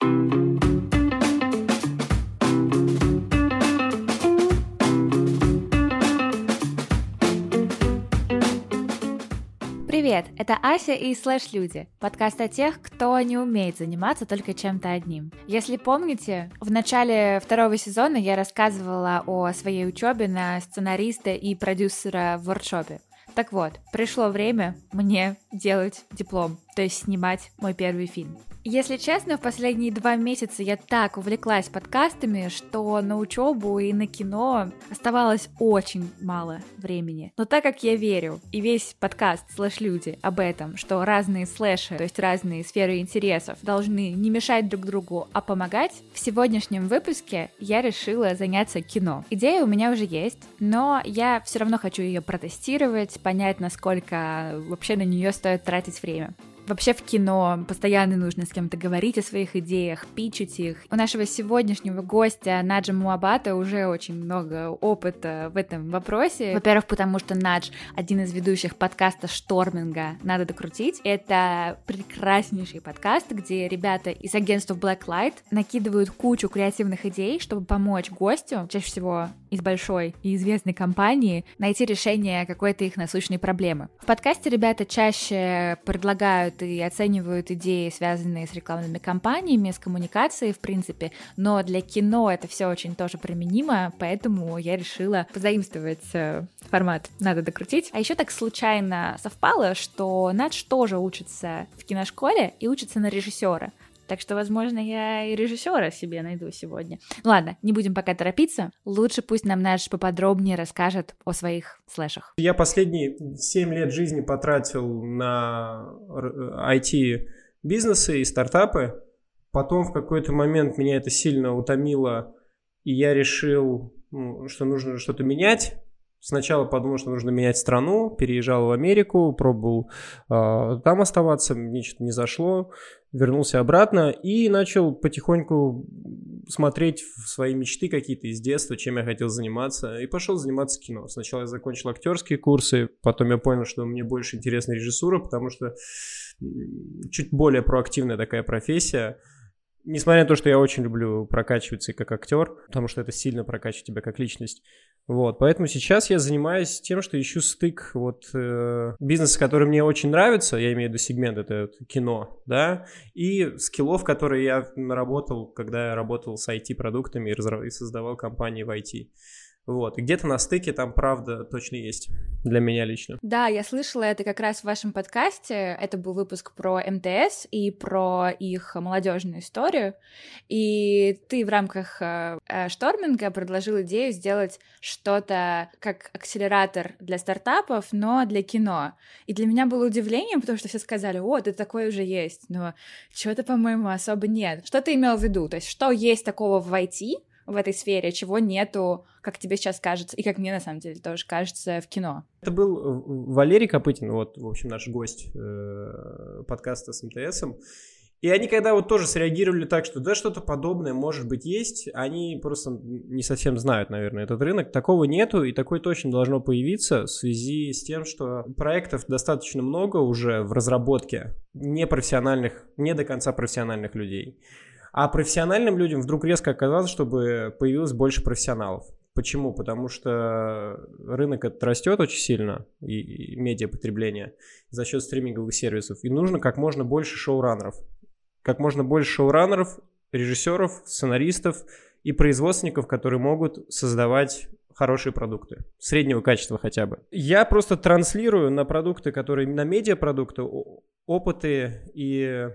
Привет, это Ася и Слэш Люди, подкаст о тех, кто не умеет заниматься только чем-то одним. Если помните, в начале второго сезона я рассказывала о своей учебе на сценариста и продюсера в воркшопе. Так вот, пришло время мне делать диплом, то есть снимать мой первый фильм. Если честно, в последние два месяца я так увлеклась подкастами, что на учебу и на кино оставалось очень мало времени. Но так как я верю, и весь подкаст «Слэш-люди» об этом, что разные слэши, то есть разные сферы интересов, должны не мешать друг другу, а помогать, в сегодняшнем выпуске я решила заняться кино. Идея у меня уже есть, но я все равно хочу ее протестировать, понять, насколько вообще на нее стоит тратить время. Вообще в кино постоянно нужно с кем-то говорить о своих идеях, пичить их. У нашего сегодняшнего гостя Наджа Муабата уже очень много опыта в этом вопросе. Во-первых, потому что Надж один из ведущих подкаста Шторминга «Надо докрутить». Это прекраснейший подкаст, где ребята из агентства Blacklight накидывают кучу креативных идей, чтобы помочь гостю, чаще всего из большой и известной компании, найти решение какой-то их насущной проблемы. В подкасте ребята чаще предлагают и оценивают идеи, связанные с рекламными кампаниями, с коммуникацией, в принципе, но для кино это все очень тоже применимо, поэтому я решила позаимствовать э, формат «надо докрутить». А еще так случайно совпало, что Надж тоже учится в киношколе и учится на режиссера. Так что, возможно, я и режиссера себе найду сегодня. Ну ладно, не будем пока торопиться. Лучше пусть нам наш поподробнее расскажет о своих слэшах. Я последние 7 лет жизни потратил на IT-бизнесы и стартапы. Потом в какой-то момент меня это сильно утомило, и я решил, что нужно что-то менять. Сначала подумал, что нужно менять страну, переезжал в Америку, пробовал э, там оставаться, мне что-то не зашло, вернулся обратно и начал потихоньку смотреть в свои мечты какие-то из детства, чем я хотел заниматься, и пошел заниматься кино. Сначала я закончил актерские курсы, потом я понял, что мне больше интересна режиссура, потому что чуть более проактивная такая профессия – Несмотря на то, что я очень люблю прокачиваться и как актер, потому что это сильно прокачивает тебя как личность. Вот, поэтому сейчас я занимаюсь тем, что ищу стык вот э, бизнеса, который мне очень нравится, я имею в виду сегмент, это кино, да, и скиллов, которые я наработал, когда я работал с IT-продуктами и, и создавал компании в IT. Вот, где-то на стыке там правда точно есть для меня лично. Да, я слышала это как раз в вашем подкасте. Это был выпуск про МТС и про их молодежную историю. И ты в рамках э, э, шторминга предложил идею сделать что-то как акселератор для стартапов, но для кино. И для меня было удивлением, потому что все сказали, о, это такое уже есть, но чего-то, по-моему, особо нет. Что ты имел в виду? То есть, что есть такого в IT, в этой сфере, чего нету, как тебе сейчас кажется, и как мне на самом деле тоже кажется в кино. Это был э, Валерий Копытин, вот, в общем, наш гость э, подкаста с МТСом. И они когда вот тоже среагировали так, что да, что-то подобное может быть есть, они просто не совсем знают, наверное, этот рынок. Такого нету, и такой точно должно появиться в связи с тем, что проектов достаточно много уже в разработке непрофессиональных, не до конца профессиональных людей. А профессиональным людям вдруг резко оказалось, чтобы появилось больше профессионалов. Почему? Потому что рынок этот растет очень сильно, и, и медиапотребление, за счет стриминговых сервисов. И нужно как можно больше шоураннеров. Как можно больше шоураннеров, режиссеров, сценаристов и производственников, которые могут создавать хорошие продукты, среднего качества хотя бы. Я просто транслирую на продукты, которые на медиапродукты, опыты и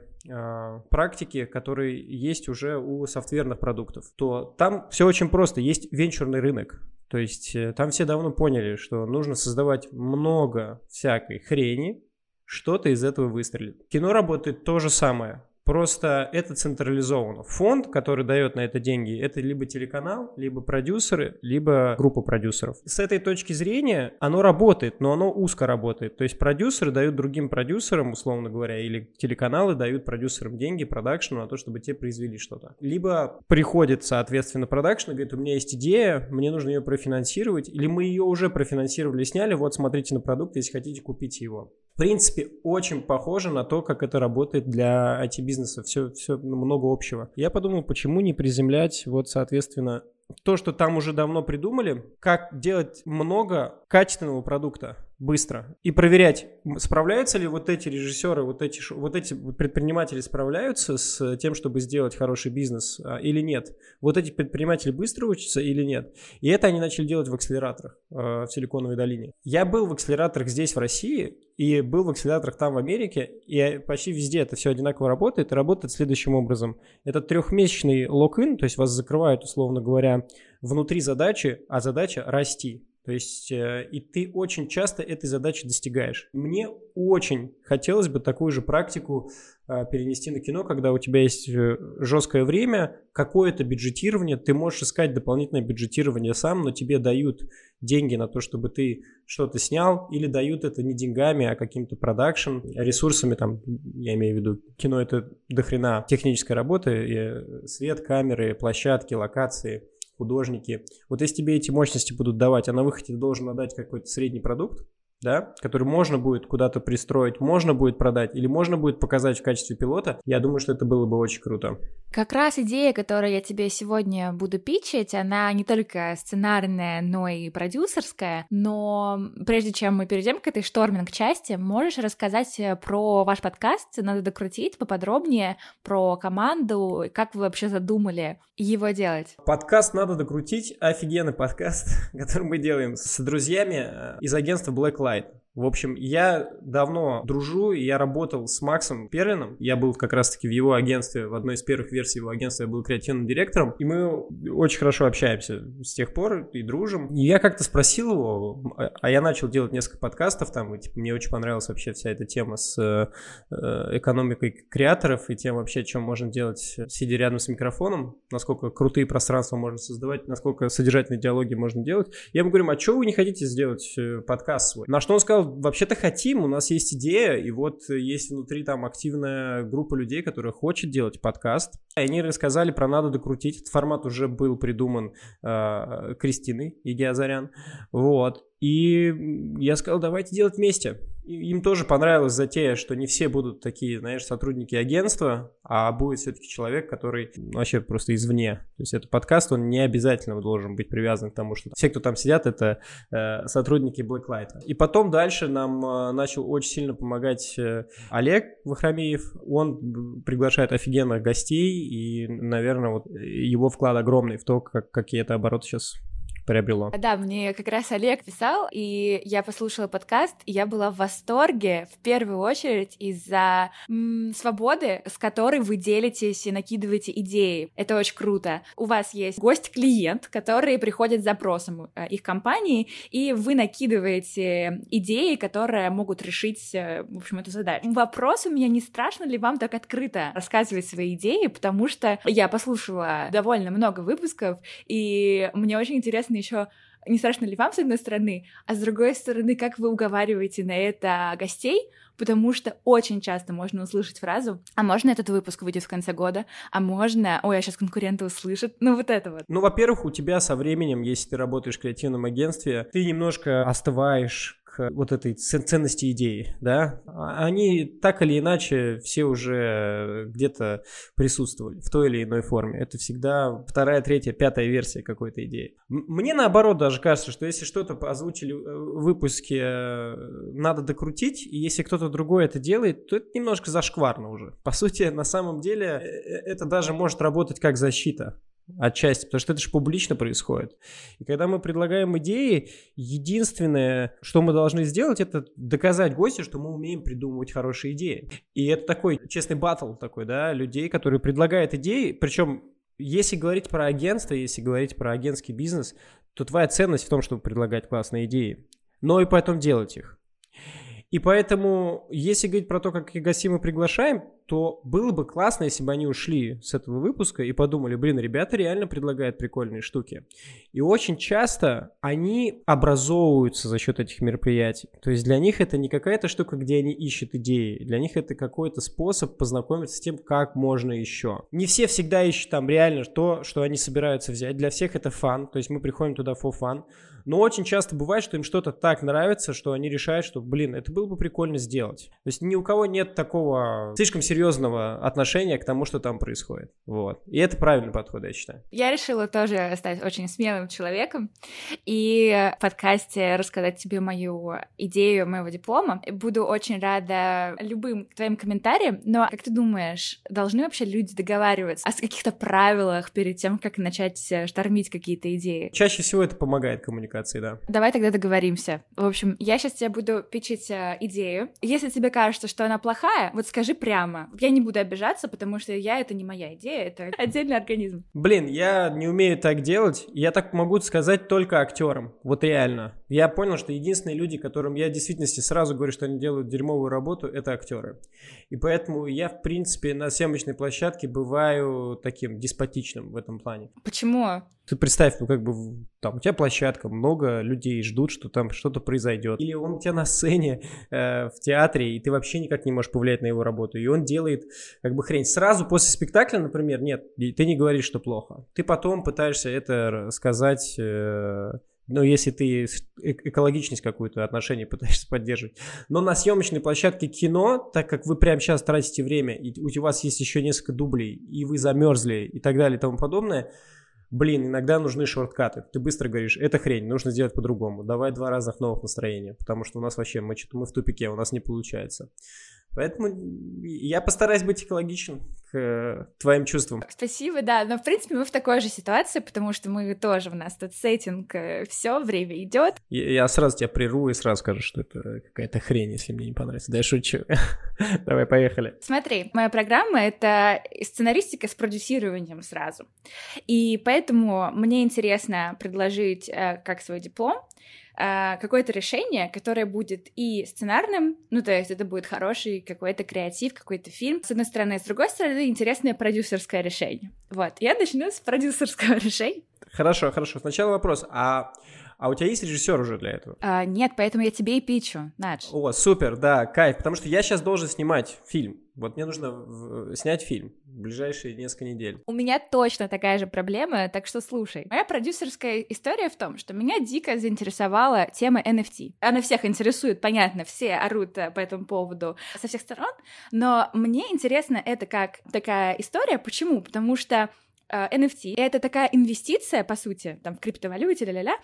практики, которые есть уже у софтверных продуктов, то там все очень просто. Есть венчурный рынок. То есть э, там все давно поняли, что нужно создавать много всякой хрени, что-то из этого выстрелит. Кино работает то же самое. Просто это централизовано. Фонд, который дает на это деньги, это либо телеканал, либо продюсеры, либо группа продюсеров. С этой точки зрения оно работает, но оно узко работает. То есть продюсеры дают другим продюсерам, условно говоря, или телеканалы дают продюсерам деньги, продакшну на то, чтобы те произвели что-то. Либо приходит, соответственно, продакшн и говорит, у меня есть идея, мне нужно ее профинансировать, или мы ее уже профинансировали, сняли, вот смотрите на продукт, если хотите, купите его. В принципе, очень похоже на то, как это работает для IT-бизнеса бизнеса, все, все много общего. Я подумал, почему не приземлять, вот, соответственно, то, что там уже давно придумали, как делать много качественного продукта быстро и проверять, справляются ли вот эти режиссеры, вот эти, вот эти предприниматели справляются с тем, чтобы сделать хороший бизнес а, или нет. Вот эти предприниматели быстро учатся или нет. И это они начали делать в акселераторах э, в Силиконовой долине. Я был в акселераторах здесь, в России, и был в акселераторах там, в Америке, и почти везде это все одинаково работает, и работает следующим образом. Это трехмесячный лок-ин, то есть вас закрывают, условно говоря, внутри задачи, а задача расти. То есть э, и ты очень часто этой задачи достигаешь. Мне очень хотелось бы такую же практику э, перенести на кино, когда у тебя есть э, жесткое время, какое-то бюджетирование, ты можешь искать дополнительное бюджетирование сам, но тебе дают деньги на то, чтобы ты что-то снял, или дают это не деньгами, а каким-то продакшн, ресурсами, там, я имею в виду, кино это дохрена технической работы, свет, камеры, площадки, локации – художники. Вот если тебе эти мощности будут давать, а на выходе ты должен отдать какой-то средний продукт, да, который можно будет куда-то пристроить, можно будет продать или можно будет показать в качестве пилота, я думаю, что это было бы очень круто. Как раз идея, которую я тебе сегодня буду пичить, она не только сценарная, но и продюсерская, но прежде чем мы перейдем к этой шторминг-части, можешь рассказать э, про ваш подкаст, надо докрутить поподробнее, про команду, как вы вообще задумали его делать? Подкаст надо докрутить, офигенный подкаст, который мы делаем с друзьями э, из агентства Black Light. В общем, я давно дружу, я работал с Максом Перлином. Я был как раз-таки в его агентстве, в одной из первых версий его агентства я был креативным директором. И мы очень хорошо общаемся с тех пор и дружим. И я как-то спросил его, а я начал делать несколько подкастов там, и типа, мне очень понравилась вообще вся эта тема с э, экономикой креаторов и тем вообще, чем можно делать, сидя рядом с микрофоном, насколько крутые пространства можно создавать, насколько содержательные диалоги можно делать. Я ему говорю, а что вы не хотите сделать э, подкаст свой? На что он сказал, вообще-то хотим, у нас есть идея, и вот есть внутри там активная группа людей, которая хочет делать подкаст. И они рассказали про «Надо докрутить». Этот формат уже был придуман э, Кристиной Егиазарян. Вот. И я сказал, давайте делать вместе. им тоже понравилась затея, что не все будут такие, знаешь, сотрудники агентства, а будет все-таки человек, который вообще просто извне. То есть это подкаст, он не обязательно должен быть привязан к тому, что все, кто там сидят, это э, сотрудники Blacklight. И потом дальше нам э, начал очень сильно помогать э, Олег Вахрамеев. Он приглашает офигенных гостей, и, наверное, вот его вклад огромный в то, как, какие это обороты сейчас приобрело. Да, мне как раз Олег писал, и я послушала подкаст, и я была в восторге в первую очередь из-за м- свободы, с которой вы делитесь и накидываете идеи. Это очень круто. У вас есть гость-клиент, который приходит с запросом э, их компании, и вы накидываете идеи, которые могут решить, э, в общем, эту задачу. Вопрос у меня, не страшно ли вам так открыто рассказывать свои идеи, потому что я послушала довольно много выпусков, и мне очень интересно интересно еще не страшно ли вам, с одной стороны, а с другой стороны, как вы уговариваете на это гостей, потому что очень часто можно услышать фразу, а можно этот выпуск выйдет в конце года, а можно, ой, а сейчас конкуренты услышат, ну вот это вот. Ну, во-первых, у тебя со временем, если ты работаешь в креативном агентстве, ты немножко остываешь вот этой ценности идеи, да, а они так или иначе все уже где-то присутствовали в той или иной форме. Это всегда вторая, третья, пятая версия какой-то идеи. Мне наоборот даже кажется, что если что-то озвучили э, в выпуске, э, надо докрутить, и если кто-то другой это делает, то это немножко зашкварно уже. По сути, на самом деле, э, это даже может работать как защита отчасти, потому что это же публично происходит. И когда мы предлагаем идеи, единственное, что мы должны сделать, это доказать гостю, что мы умеем придумывать хорошие идеи. И это такой честный батл такой, да, людей, которые предлагают идеи, причем если говорить про агентство, если говорить про агентский бизнес, то твоя ценность в том, чтобы предлагать классные идеи, но и потом делать их. И поэтому, если говорить про то, как мы приглашаем, то было бы классно, если бы они ушли с этого выпуска и подумали, блин, ребята реально предлагают прикольные штуки. И очень часто они образовываются за счет этих мероприятий. То есть для них это не какая-то штука, где они ищут идеи. Для них это какой-то способ познакомиться с тем, как можно еще. Не все всегда ищут там реально то, что они собираются взять. Для всех это фан. То есть мы приходим туда for fun. Но очень часто бывает, что им что-то так нравится, что они решают, что, блин, это было бы прикольно сделать. То есть ни у кого нет такого слишком серьезного серьезного отношения к тому, что там происходит. Вот. И это правильный подход, я считаю. Я решила тоже стать очень смелым человеком и в подкасте рассказать тебе мою идею моего диплома. Буду очень рада любым твоим комментариям, но как ты думаешь, должны вообще люди договариваться о каких-то правилах перед тем, как начать э, штормить какие-то идеи? Чаще всего это помогает коммуникации, да. Давай тогда договоримся. В общем, я сейчас тебе буду пичить э, идею. Если тебе кажется, что она плохая, вот скажи прямо. Я не буду обижаться, потому что я — это не моя идея, это отдельный организм. Блин, я не умею так делать. Я так могу сказать только актерам. Вот реально. Я понял, что единственные люди, которым я в действительности сразу говорю, что они делают дерьмовую работу, это актеры. И поэтому я, в принципе, на съемочной площадке бываю таким деспотичным в этом плане. Почему? Ты представь, ну как бы там у тебя площадка, много людей ждут, что там что-то произойдет. Или он у тебя на сцене э, в театре, и ты вообще никак не можешь повлиять на его работу. И он делает как бы хрень. Сразу после спектакля, например, нет, ты не говоришь, что плохо. Ты потом пытаешься это сказать... Э, ну, если ты экологичность какую-то отношение пытаешься поддерживать. Но на съемочной площадке кино, так как вы прямо сейчас тратите время, и у вас есть еще несколько дублей, и вы замерзли и так далее и тому подобное, блин, иногда нужны шорткаты. Ты быстро говоришь, это хрень, нужно сделать по-другому. Давай два разных новых настроения, потому что у нас вообще, мы, мы в тупике, у нас не получается. Поэтому я постараюсь быть экологичен к э, твоим чувствам. Спасибо, да. Но, в принципе, мы в такой же ситуации, потому что мы тоже, у нас тут сеттинг, э, все время идет. Я, я сразу тебя прерву и сразу скажу, что это какая-то хрень, если мне не понравится. Да я шучу. Давай, поехали. Смотри, моя программа — это сценаристика с продюсированием сразу. И поэтому мне интересно предложить э, как свой диплом, а, какое-то решение, которое будет и сценарным, ну, то есть это будет хороший какой-то креатив, какой-то фильм, с одной стороны, с другой стороны, интересное продюсерское решение. Вот, я начну с продюсерского решения. Хорошо, хорошо. Сначала вопрос, а а у тебя есть режиссер уже для этого? А, нет, поэтому я тебе и пичу, Надж. О, супер, да, кайф, потому что я сейчас должен снимать фильм. Вот мне нужно снять фильм в ближайшие несколько недель. У меня точно такая же проблема, так что слушай. Моя продюсерская история в том, что меня дико заинтересовала тема NFT. Она всех интересует, понятно, все орут э, по этому поводу со всех сторон, но мне интересно это как такая история. Почему? Потому что NFT — это такая инвестиция, по сути, там, в криптовалюте, ля-ля-ля,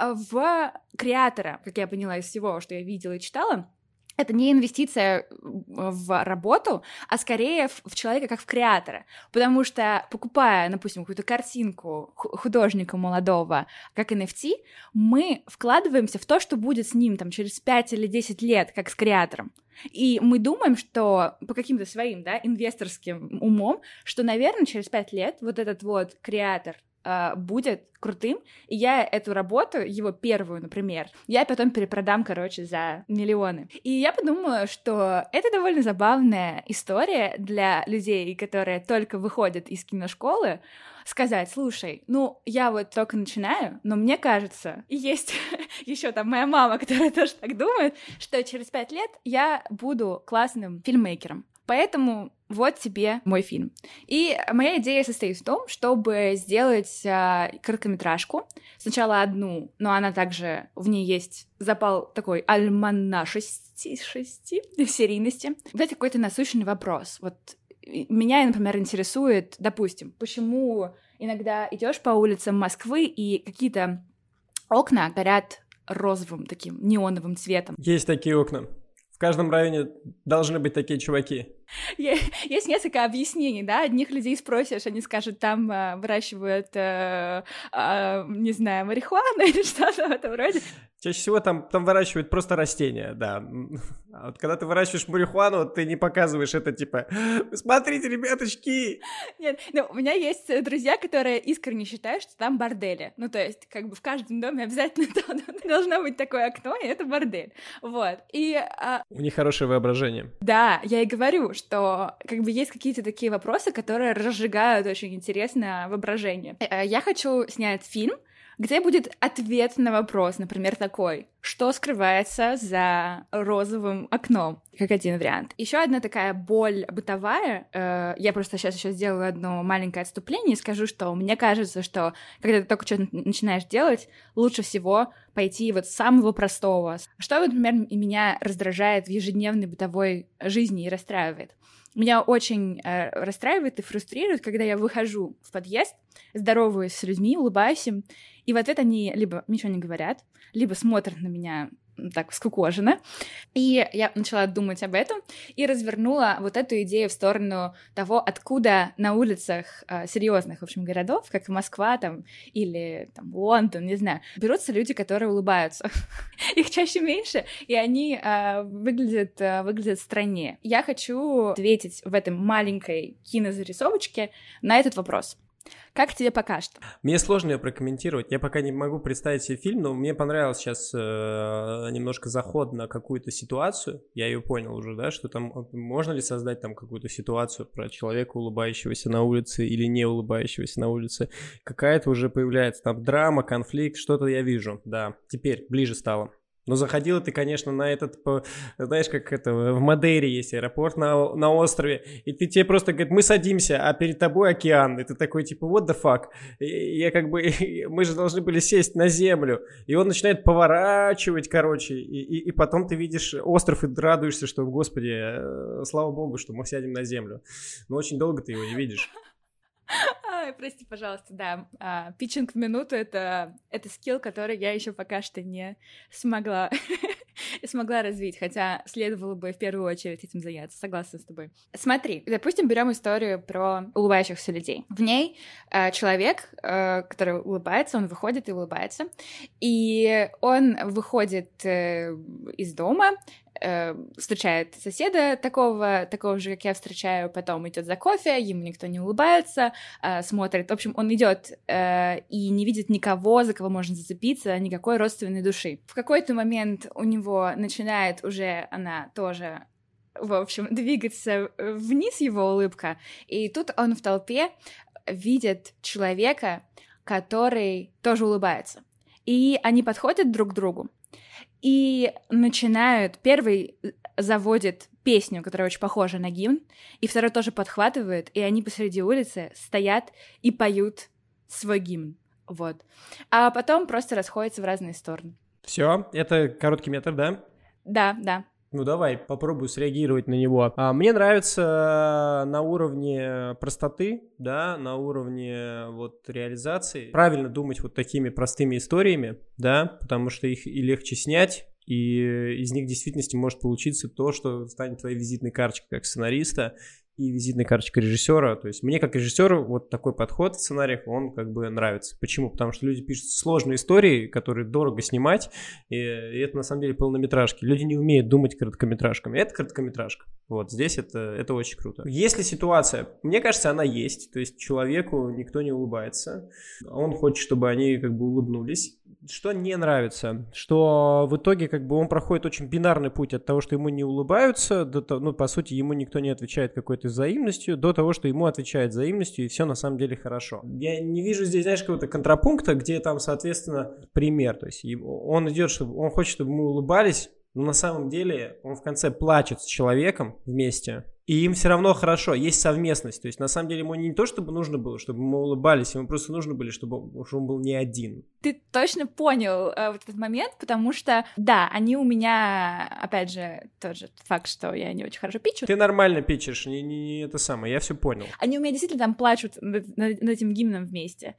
в креатора, как я поняла из всего, что я видела и читала, это не инвестиция в работу, а скорее в человека как в креатора. Потому что, покупая, допустим, какую-то картинку художника молодого, как NFT, мы вкладываемся в то, что будет с ним там, через 5 или 10 лет, как с креатором. И мы думаем, что по каким-то своим, да, инвесторским умом, что, наверное, через 5 лет вот этот вот креатор Uh, будет крутым, и я эту работу, его первую, например, я потом перепродам, короче, за миллионы. И я подумала, что это довольно забавная история для людей, которые только выходят из киношколы, сказать, слушай, ну, я вот только начинаю, но мне кажется, и есть еще там моя мама, которая тоже так думает, что через пять лет я буду классным фильммейкером. Поэтому вот тебе мой фильм. И моя идея состоит в том, чтобы сделать а, короткометражку. Сначала одну, но она также, в ней есть запал такой альманашести, шести, серийности. Дать какой-то насущный вопрос. Вот меня, например, интересует, допустим, почему иногда идешь по улицам Москвы и какие-то окна горят розовым таким неоновым цветом. Есть такие окна. В каждом районе должны быть такие чуваки. Есть несколько объяснений, да, одних людей спросишь, они скажут, там э, выращивают, э, э, не знаю, марихуану или что-то в этом роде. Чаще всего там, там выращивают просто растения, да. А вот когда ты выращиваешь марихуану, ты не показываешь это, типа, смотрите, ребяточки! Нет, ну, у меня есть друзья, которые искренне считают, что там бордели. Ну, то есть, как бы в каждом доме обязательно должно быть такое окно, и это бордель. Вот. И... А... У них хорошее воображение. Да, я и говорю, что как бы есть какие-то такие вопросы, которые разжигают очень интересное воображение. Э, я хочу снять фильм, где будет ответ на вопрос, например, такой, что скрывается за розовым окном, как один вариант. Еще одна такая боль бытовая, э, я просто сейчас еще сделаю одно маленькое отступление и скажу, что мне кажется, что когда ты только что начинаешь делать, лучше всего пойти вот с самого простого. Что, например, меня раздражает в ежедневной бытовой жизни и расстраивает? Меня очень э, расстраивает и фрустрирует, когда я выхожу в подъезд, здороваюсь с людьми, улыбаюсь им, и в ответ они либо ничего не говорят, либо смотрят на меня так скукожена. И я начала думать об этом и развернула вот эту идею в сторону того, откуда на улицах э, серьезных, в общем, городов, как Москва там или там Лондон, не знаю, берутся люди, которые улыбаются. Их чаще меньше, и они э, выглядят, э, выглядят страннее. Я хочу ответить в этой маленькой кинозарисовочке на этот вопрос. Как тебе пока что? Мне сложно ее прокомментировать. Я пока не могу представить себе фильм, но мне понравился сейчас э, немножко заход на какую-то ситуацию. Я ее понял уже, да, что там можно ли создать там какую-то ситуацию про человека, улыбающегося на улице или не улыбающегося на улице. Какая-то уже появляется там драма, конфликт, что-то я вижу. Да, теперь ближе стало. Но заходила ты, конечно, на этот, знаешь, как это, в Мадейре есть аэропорт на, на острове, и ты тебе просто говорит, мы садимся, а перед тобой океан, и ты такой, типа, what the fuck? И я как бы, мы же должны были сесть на землю, и он начинает поворачивать, короче, и, и, и потом ты видишь остров и радуешься, что, господи, э, слава богу, что мы сядем на землю. Но очень долго ты его не видишь. Прости, пожалуйста, да. А, питчинг в минуту это, это скилл, который я еще пока что не смогла смогла развить, хотя следовало бы в первую очередь этим заняться. Согласна с тобой. Смотри, допустим, берем историю про улыбающихся людей. В ней э, человек, э, который улыбается, он выходит и улыбается, и он выходит э, из дома, э, встречает соседа такого, такого же, как я встречаю, потом идет за кофе, ему никто не улыбается, э, смотрит. В общем, он идет э, и не видит никого, за кого можно зацепиться, никакой родственной души. В какой-то момент у него начинает уже она тоже в общем, двигаться вниз его улыбка, и тут он в толпе видит человека, который тоже улыбается. И они подходят друг к другу, и начинают... Первый заводит песню, которая очень похожа на гимн, и второй тоже подхватывает, и они посреди улицы стоят и поют свой гимн. Вот. А потом просто расходятся в разные стороны. Все, это короткий метр, да? Да, да. Ну давай, попробую среагировать на него. А, мне нравится на уровне простоты, да, на уровне вот реализации. Правильно думать вот такими простыми историями, да, потому что их и легче снять, и из них в действительности может получиться то, что станет твоей визитной карточкой как сценариста, и визитная карточка режиссера. То есть мне как режиссеру вот такой подход в сценариях, он как бы нравится. Почему? Потому что люди пишут сложные истории, которые дорого снимать, и, и это на самом деле полнометражки. Люди не умеют думать короткометражками. Это короткометражка. Вот здесь это, это очень круто. Если ситуация, мне кажется, она есть, то есть человеку никто не улыбается, он хочет, чтобы они как бы улыбнулись. Что не нравится, что в итоге как бы он проходит очень бинарный путь от того, что ему не улыбаются, до того, ну, по сути, ему никто не отвечает какой-то взаимностью, до того, что ему отвечает взаимностью, и все на самом деле хорошо. Я не вижу здесь, знаешь, какого-то контрапункта, где там, соответственно, пример. То есть он идет, чтобы он хочет, чтобы мы улыбались, но на самом деле он в конце плачет с человеком вместе, и им все равно хорошо, есть совместность. То есть, на самом деле, ему не то, чтобы нужно было, чтобы мы улыбались, ему просто нужно было, чтобы он был не один. Ты точно понял э, вот этот момент, потому что, да, они у меня, опять же, тот же факт, что я не очень хорошо пичу. Ты нормально пичешь, не, не, не это самое, я все понял. Они у меня действительно там плачут над, над, этим гимном вместе.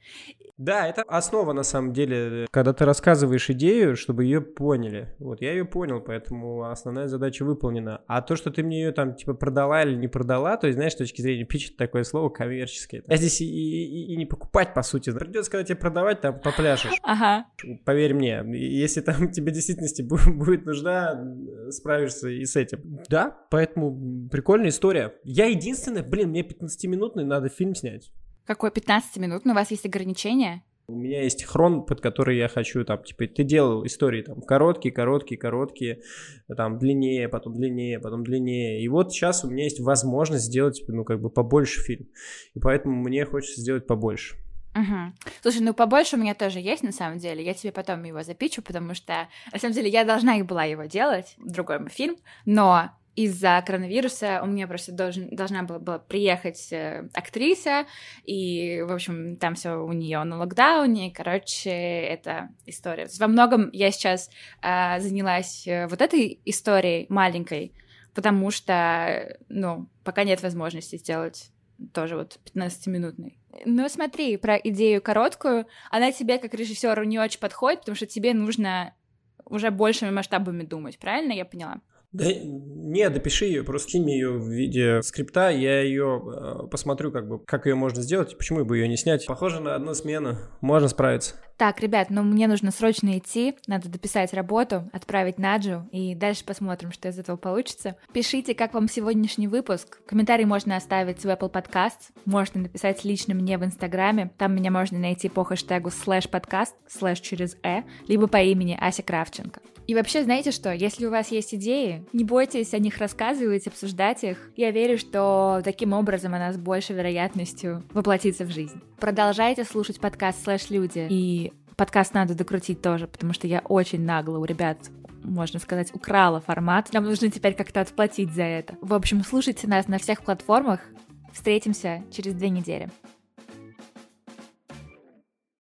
Да, это основа, на самом деле, когда ты рассказываешь идею, чтобы ее поняли. Вот, я ее понял, поэтому основная задача выполнена. А то, что ты мне ее там, типа, продала или не продала, то есть, знаешь, с точки зрения питча такое слово коммерческое. Я здесь и, и, и не покупать, по сути. Придется, когда тебе продавать, там попляшешь. Ага. Поверь мне, если там тебе действительности будет нужда, справишься и с этим. Да, поэтому прикольная история. Я единственное, блин, мне 15-минутный надо фильм снять. Какой 15 минут? Но у вас есть ограничения? У меня есть хрон, под который я хочу, там, типа, ты делал истории, там, короткие, короткие, короткие, там, длиннее, потом длиннее, потом длиннее. И вот сейчас у меня есть возможность сделать, ну, как бы, побольше фильм. И поэтому мне хочется сделать побольше. Угу. Слушай, ну побольше у меня тоже есть на самом деле. Я тебе потом его запичу, потому что на самом деле я должна и была его делать, другой мой фильм, но из-за коронавируса у меня просто должен, должна была, была приехать э, актриса, и, в общем, там все у нее на локдауне, короче, это история. Во многом я сейчас э, занялась э, вот этой историей маленькой, потому что, ну, пока нет возможности сделать тоже вот 15-минутный. Ну, смотри, про идею короткую, она тебе как режиссеру не очень подходит, потому что тебе нужно уже большими масштабами думать, правильно я поняла? Да не, допиши ее, просто кинь ее в виде скрипта, я ее э, посмотрю, как бы, как ее можно сделать, почему бы ее не снять. Похоже на одну смену, можно справиться. Так, ребят, ну мне нужно срочно идти, надо дописать работу, отправить Наджу, и дальше посмотрим, что из этого получится. Пишите, как вам сегодняшний выпуск. Комментарий можно оставить в Apple Podcast, можно написать лично мне в Инстаграме, там меня можно найти по хэштегу слэш подкаст, слэш через э, либо по имени Ася Кравченко. И вообще, знаете что, если у вас есть идеи, не бойтесь о них рассказывать, обсуждать их. Я верю, что таким образом она с большей вероятностью воплотится в жизнь. Продолжайте слушать подкаст «Слэш Люди» и подкаст надо докрутить тоже, потому что я очень нагло у ребят можно сказать, украла формат. Нам нужно теперь как-то отплатить за это. В общем, слушайте нас на всех платформах. Встретимся через две недели.